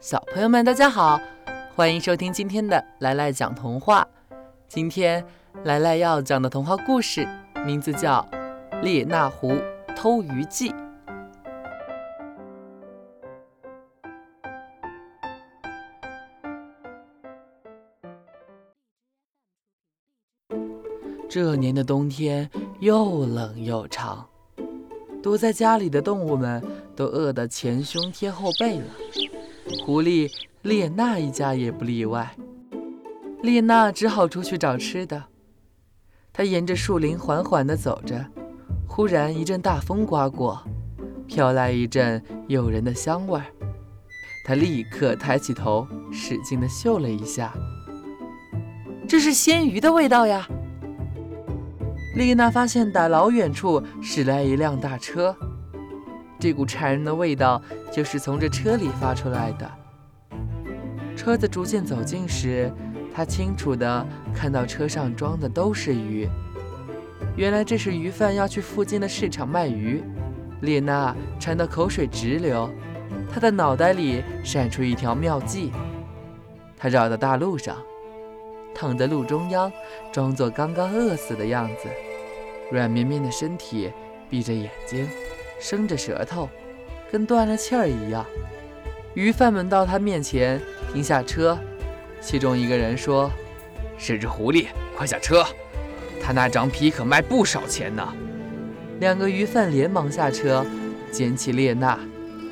小朋友们，大家好，欢迎收听今天的来来讲童话。今天来来要讲的童话故事名字叫《列那狐偷鱼记》。这年的冬天又冷又长，躲在家里的动物们都饿得前胸贴后背了。狐狸列娜一家也不例外。列娜只好出去找吃的。她沿着树林缓缓地走着，忽然一阵大风刮过，飘来一阵诱人的香味儿。她立刻抬起头，使劲地嗅了一下，这是鲜鱼的味道呀！丽娜发现打老远处驶来一辆大车，这股馋人的味道就是从这车里发出来的。车子逐渐走近时，他清楚地看到车上装的都是鱼。原来这是鱼贩要去附近的市场卖鱼。丽娜馋得口水直流，她的脑袋里闪出一条妙计。她绕到大路上。躺在路中央，装作刚刚饿死的样子，软绵绵的身体，闭着眼睛，伸着舌头，跟断了气儿一样。鱼贩们到他面前停下车，其中一个人说：“是只狐狸，快下车！他那张皮可卖不少钱呢。”两个鱼贩连忙下车，捡起列娜，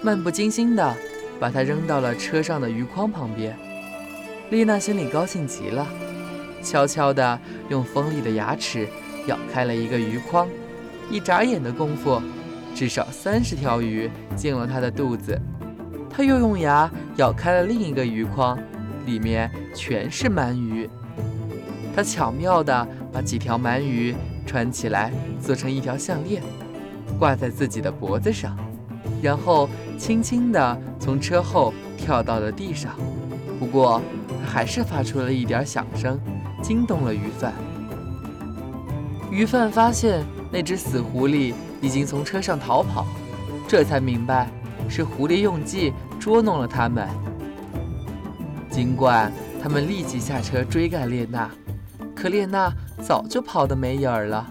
漫不经心地把它扔到了车上的鱼筐旁边。丽娜心里高兴极了。悄悄地用锋利的牙齿咬开了一个鱼筐，一眨眼的功夫，至少三十条鱼进了他的肚子。他又用牙咬开了另一个鱼筐，里面全是鳗鱼。他巧妙地把几条鳗鱼穿起来，做成一条项链，挂在自己的脖子上，然后轻轻地从车后跳到了地上。不过，他还是发出了一点响声。惊动了鱼贩，鱼贩发现那只死狐狸已经从车上逃跑，这才明白是狐狸用计捉弄了他们。尽管他们立即下车追赶列娜，可列娜早就跑得没影儿了。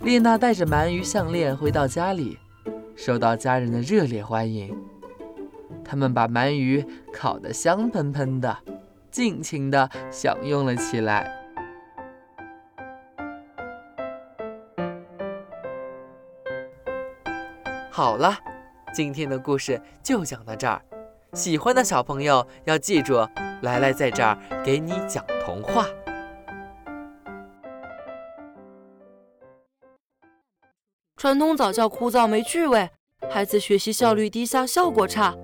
列娜带着鳗鱼项链回到家里，受到家人的热烈欢迎。他们把鳗鱼烤得香喷喷的。尽情地享用了起来。好了，今天的故事就讲到这儿。喜欢的小朋友要记住，来来在这儿给你讲童话。传统早教枯燥没趣味，孩子学习效率低下，效果差。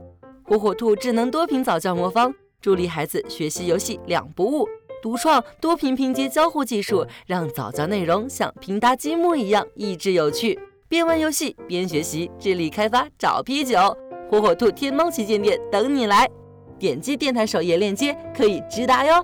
火火兔智能多屏早教魔方。助力孩子学习游戏两不误，独创多屏拼接交互技术，让早教内容像拼搭积木一样益智有趣。边玩游戏边学习，智力开发找啤酒。火火兔天猫旗舰店等你来，点击电台首页链接可以直达哟。